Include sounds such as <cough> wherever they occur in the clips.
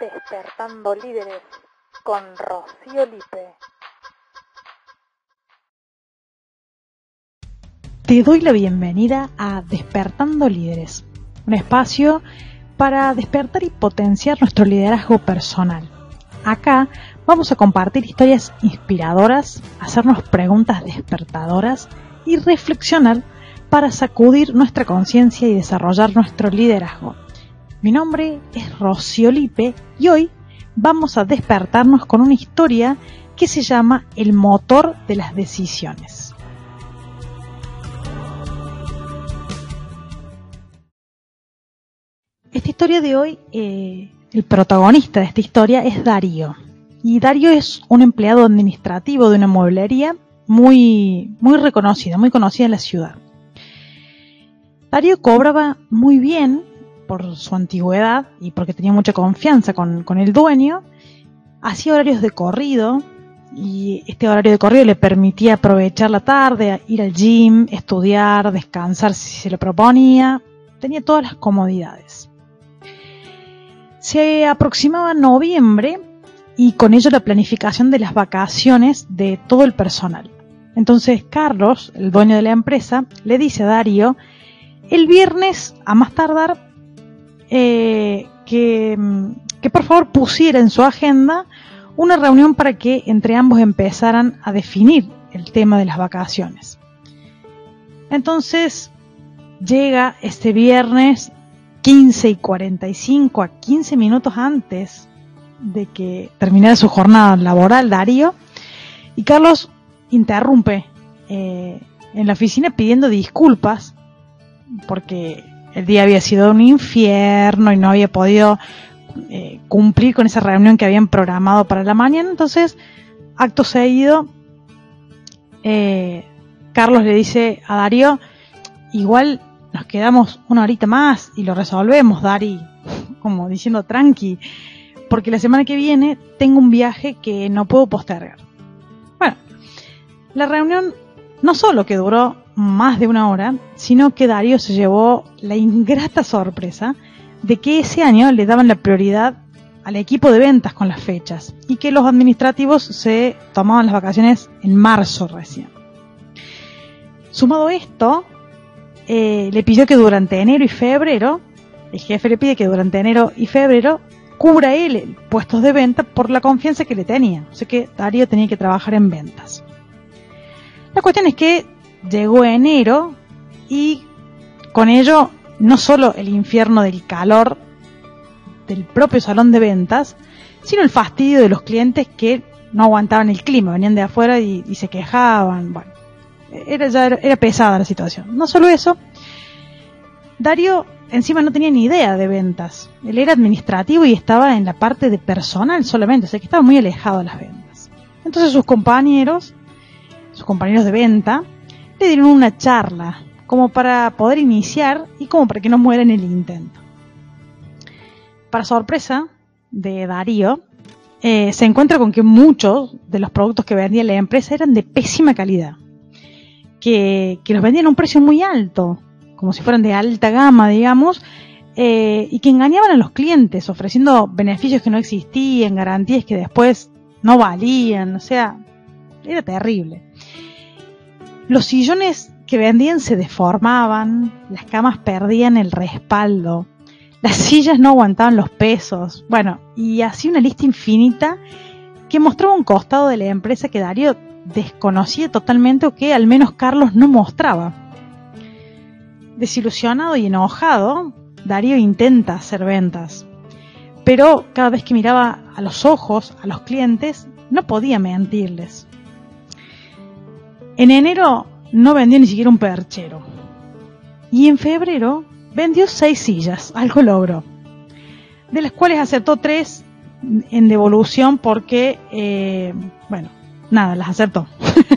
Despertando Líderes con Rocío Lipe. Te doy la bienvenida a Despertando Líderes, un espacio para despertar y potenciar nuestro liderazgo personal. Acá vamos a compartir historias inspiradoras, hacernos preguntas despertadoras y reflexionar para sacudir nuestra conciencia y desarrollar nuestro liderazgo. Mi nombre es Rocío Lipe y hoy vamos a despertarnos con una historia que se llama El motor de las decisiones. Esta historia de hoy, eh, el protagonista de esta historia es Darío. Y Darío es un empleado administrativo de una mueblería muy, muy reconocida, muy conocida en la ciudad. Darío cobraba muy bien por su antigüedad y porque tenía mucha confianza con, el dueño. Hacía horarios de corrido y este horario de corrido le permitía aprovechar la tarde, ir al gym, estudiar, descansar si se lo proponía. Tenía todas las comodidades. Se aproximaba noviembre y con ello la planificación de las vacaciones de todo el personal. Entonces Carlos, el dueño de la empresa, le dice a Darío el viernes, a más tardar, eh, que, que por favor pusiera en su agenda una reunión para que entre ambos empezaran a definir el tema de las vacaciones. Entonces llega este viernes 15 y 45 a 15 minutos antes de que terminara su jornada laboral Darío y Carlos interrumpe eh, en la oficina pidiendo disculpas porque el día había sido un infierno y no había podido eh, cumplir con esa reunión que habían programado para la mañana. Entonces, acto seguido, eh, Carlos le dice a Darío, igual nos quedamos una horita más y lo resolvemos, Dari, <laughs> como diciendo tranqui, porque la semana que viene tengo un viaje que no puedo postergar. Bueno, la reunión no solo que duró más de una hora, sino que Darío se llevó la ingrata sorpresa de que ese año le daban la prioridad al equipo de ventas con las fechas y que los administrativos se tomaban las vacaciones en marzo recién. Sumado esto, eh, le pidió que durante enero y febrero, el jefe le pide que durante enero y febrero cubra él puestos de venta por la confianza que le tenía. O sea que Darío tenía que trabajar en ventas. La cuestión es que llegó enero y con ello no solo el infierno del calor del propio salón de ventas, sino el fastidio de los clientes que no aguantaban el clima, venían de afuera y, se quejaban. Bueno, era, ya era, pesada la situación. No solo eso, Dario encima no tenía ni idea de ventas. Él era administrativo y estaba en la parte de personal solamente, o sea que estaba muy alejado de las ventas. Entonces sus compañeros, sus compañeros de venta, le dieron una charla, como para poder iniciar y como para que no muera en el intento. Para sorpresa de Darío, eh, se encuentra con que muchos de los productos que vendía la empresa eran de pésima calidad, que, los vendían a un precio muy alto, como si fueran de alta gama, digamos, eh, y que engañaban a los clientes ofreciendo beneficios que no existían, garantías que después no valían, o sea, era terrible. Los sillones que vendían se deformaban, las camas perdían el respaldo, las <laughs> sillas no aguantaban los pesos, bueno, y así una lista infinita que mostraba un costado de la empresa que Darío desconocía totalmente o que al menos Carlos no mostraba. Desilusionado y enojado, Darío intenta hacer ventas, pero cada vez que miraba a los ojos a los clientes no podía mentirles. En enero no vendió ni siquiera un perchero. Y en febrero vendió seis sillas, algo logró. De las cuales aceptó tres en devolución porque, eh, bueno, nada, las aceptó.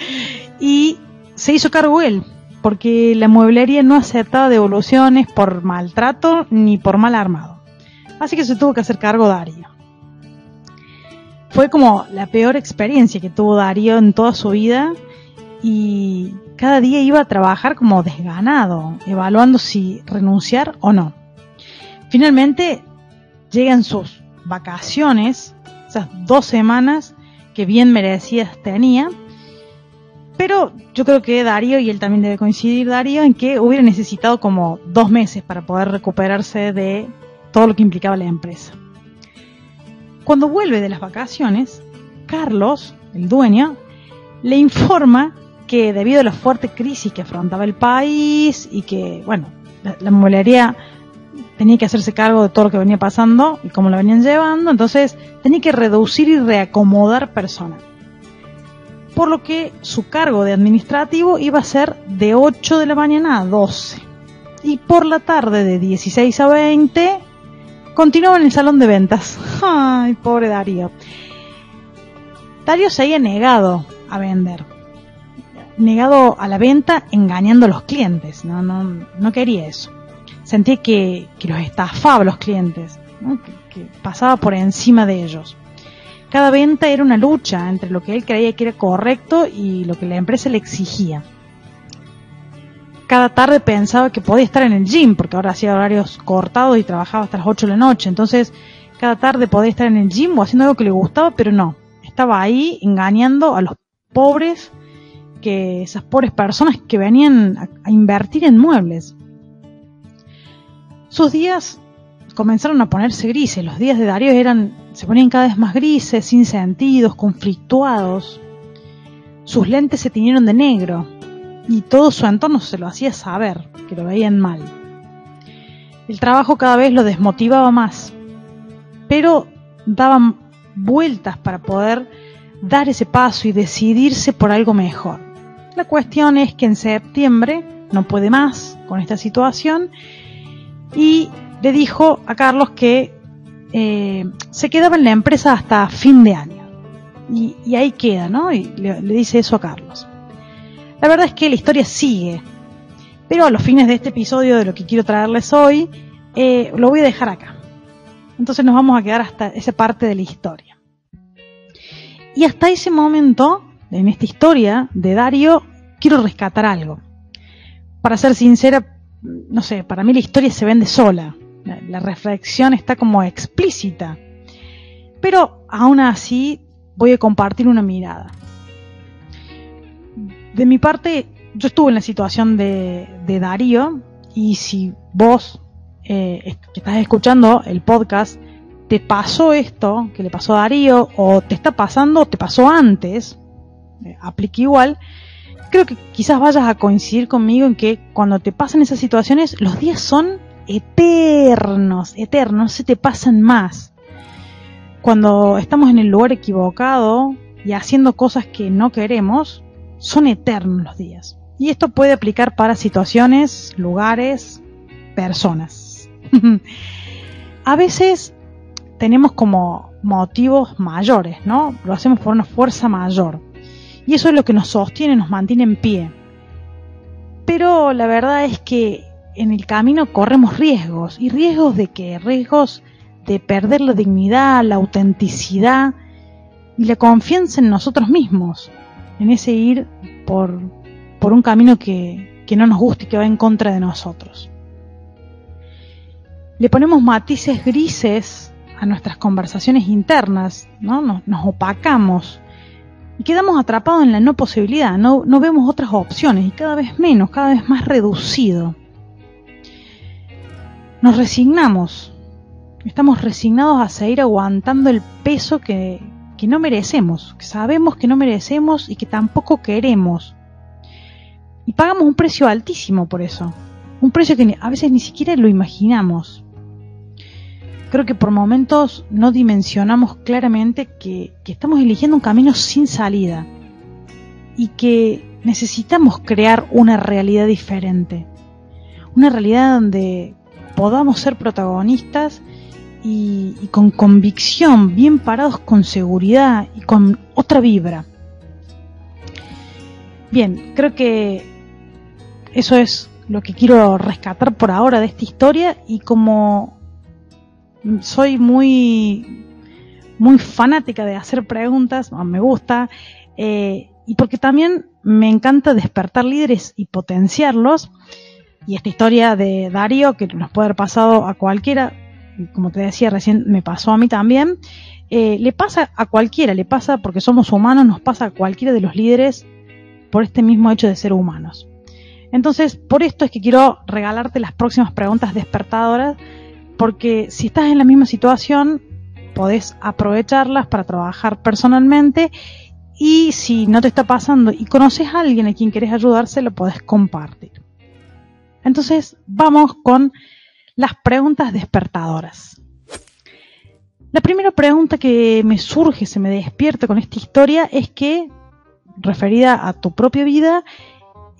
<laughs> y se hizo cargo él, porque la mueblería no aceptaba devoluciones por maltrato ni por mal armado. Así que se tuvo que hacer cargo Darío. Fue como la peor experiencia que tuvo Darío en toda su vida y cada día iba a trabajar como desganado, evaluando si renunciar o no. Finalmente llegan sus vacaciones, esas dos semanas que bien merecidas tenía. Pero yo creo que Darío, y él también debe coincidir, Darío, en que hubiera necesitado como dos meses para poder recuperarse de todo lo que implicaba la empresa. Cuando vuelve de las vacaciones, Carlos, el dueño, le informa debido a la fuerte crisis que afrontaba el país y que, bueno, la, la tenía que hacerse cargo de todo lo que venía pasando y cómo lo venían llevando, entonces tenía que reducir y reacomodar personal. Por lo que su cargo de administrativo iba a ser de 8 de la mañana a 12. Y por la tarde de 16 a 20 continuaba en el salón de ventas. <laughs> Ay, pobre Darío. Darío se había negado a vender. Negado a la venta engañando a los clientes. No, no, no quería eso. Sentía que, que los estafaba a los clientes. Que, pasaba por encima de ellos. Cada venta era una lucha entre lo que él creía que era correcto y lo que la empresa le exigía. Cada tarde pensaba que podía estar en el gym, porque ahora hacía horarios cortados y trabajaba hasta las 8 de la noche. Entonces, cada tarde podía estar en el gym o haciendo algo que le gustaba, pero no estaba ahí engañando a los pobres, que esas pobres personas que venían a, invertir en muebles. Sus días comenzaron a ponerse grises, los días de Darío eran, se ponían cada vez más grises, sin sentidos, conflictuados. Sus lentes se tiñeron de negro y todo su entorno se lo hacía saber, que lo veían mal. El trabajo cada vez lo desmotivaba más, pero daban vueltas para poder dar ese paso y decidirse por algo mejor. La cuestión es que en septiembre no puede más con esta situación y le dijo a Carlos que eh, se quedaba en la empresa hasta fin de año. Y, ahí queda, ¿no? Y le, dice eso a Carlos. La verdad es que la historia sigue, pero a los fines de este episodio de lo que quiero traerles hoy, eh, lo voy a dejar acá. Entonces nos vamos a quedar hasta esa parte de la historia. Y hasta ese momento, en esta historia de Dario, quiero rescatar algo. Para ser sincera, no sé, para mí la historia se vende sola. La, reflexión está como explícita. Pero aún así voy a compartir una mirada. De mi parte, yo estuve en la situación de, de Darío y si vos eh, que estás escuchando el podcast, te pasó esto que le pasó a Darío, o te está pasando, o te pasó antes, eh, aplica igual, creo que quizás vayas a coincidir conmigo en que cuando te pasan esas situaciones, los días son eternos, eternos, se te pasan más. Cuando estamos en el lugar equivocado y haciendo cosas que no queremos, son eternos los días. Y esto puede aplicar para situaciones, lugares, personas. <laughs> a veces tenemos como motivos mayores, ¿no? Lo hacemos por una fuerza mayor. Y eso es lo que nos sostiene, nos mantiene en pie. Pero la verdad es que en el camino corremos riesgos. ¿Y riesgos de qué? Riesgos de perder la dignidad, la autenticidad y la confianza en nosotros mismos. En ese ir por, por un camino que, que no nos guste y que va en contra de nosotros le ponemos matices grises a nuestras conversaciones internas, ¿no? Nos, opacamos y quedamos atrapados en la no posibilidad, no, no vemos otras opciones y cada vez menos, cada vez más reducido. Nos resignamos, estamos resignados a seguir aguantando el peso que, que no merecemos, que sabemos que no merecemos y que tampoco queremos. Y pagamos un precio altísimo por eso, un precio que a veces ni siquiera lo imaginamos creo que por momentos no dimensionamos claramente que, estamos eligiendo un camino sin salida y que necesitamos crear una realidad diferente. Una realidad donde podamos ser protagonistas y, y, con convicción, bien parados con seguridad y con otra vibra. Bien, creo que eso es lo que quiero rescatar por ahora de esta historia y como soy muy, muy fanática de hacer preguntas, me gusta, eh, y porque también me encanta despertar líderes y potenciarlos. Y esta historia de Darío, que nos puede haber pasado a cualquiera, como te decía recién, me pasó a mí también, eh, le pasa a cualquiera, le pasa porque somos humanos, nos pasa a cualquiera de los líderes por este mismo hecho de ser humanos. Entonces, por esto es que quiero regalarte las próximas preguntas despertadoras, porque si estás en la misma situación, podés aprovecharlas para trabajar personalmente y si no te está pasando y conoces a alguien a quien querés ayudarse, lo podés compartir. Entonces, vamos con las preguntas despertadoras. La primera pregunta que me surge, se me despierta con esta historia, es que, referida a tu propia vida,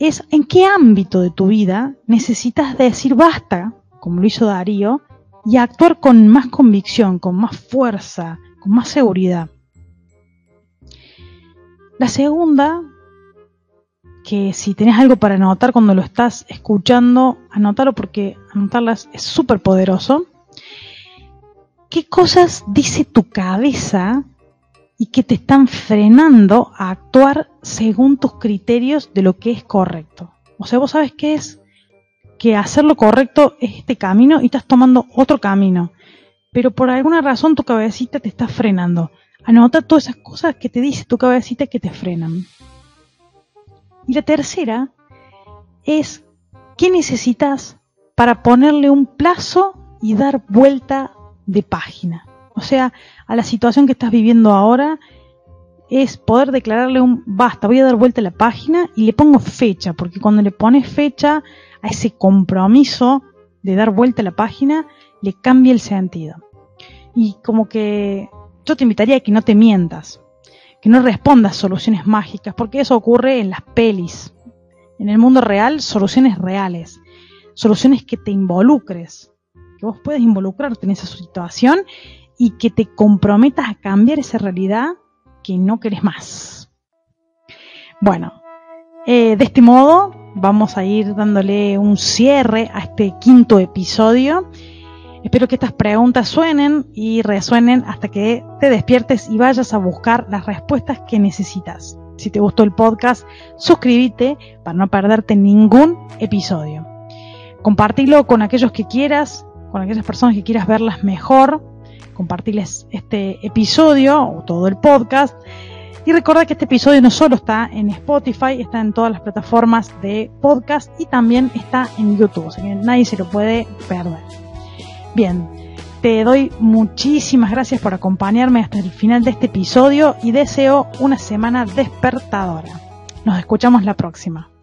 es en qué ámbito de tu vida necesitas decir basta, como lo hizo Darío, y actuar con más convicción, con más fuerza, con más seguridad. La segunda, que si tenés algo para anotar cuando lo estás escuchando, anótalo porque anotarlas es súper poderoso. ¿Qué cosas dice tu cabeza y que te están frenando a actuar según tus criterios de lo que es correcto? O sea, vos sabes qué es que hacer lo correcto es este camino y estás tomando otro camino. Pero por alguna razón tu cabecita te está frenando. Anota todas esas cosas que te dice tu cabecita que te frenan. Y la tercera es, ¿qué necesitas para ponerle un plazo y dar vuelta de página? O sea, a la situación que estás viviendo ahora es poder declararle un basta, voy a dar vuelta a la página y le pongo fecha, porque cuando le pones fecha a ese compromiso de dar vuelta a la página, le cambia el sentido. Y como que yo te invitaría a que no te mientas, que no respondas soluciones mágicas, porque eso ocurre en las pelis. En el mundo real, soluciones reales, soluciones que te involucres, que vos puedas involucrarte en esa situación y que te comprometas a cambiar esa realidad que no querés más. Bueno, eh, de este modo vamos a ir dándole un cierre a este quinto episodio Espero que estas preguntas suenen y resuenen hasta que te despiertes y vayas a buscar las respuestas que necesitas. Si te gustó el podcast, suscríbete para no perderte ningún episodio. Compartilo con aquellos que quieras, con aquellas personas que quieras verlas mejor. Compartirles este episodio o todo el podcast. Y recuerda que este episodio no solo está en Spotify, está en todas las plataformas de podcast y también está en YouTube, así que nadie se lo puede perder. Bien, te doy muchísimas gracias por acompañarme hasta el final de este episodio y deseo una semana despertadora. Nos escuchamos la próxima.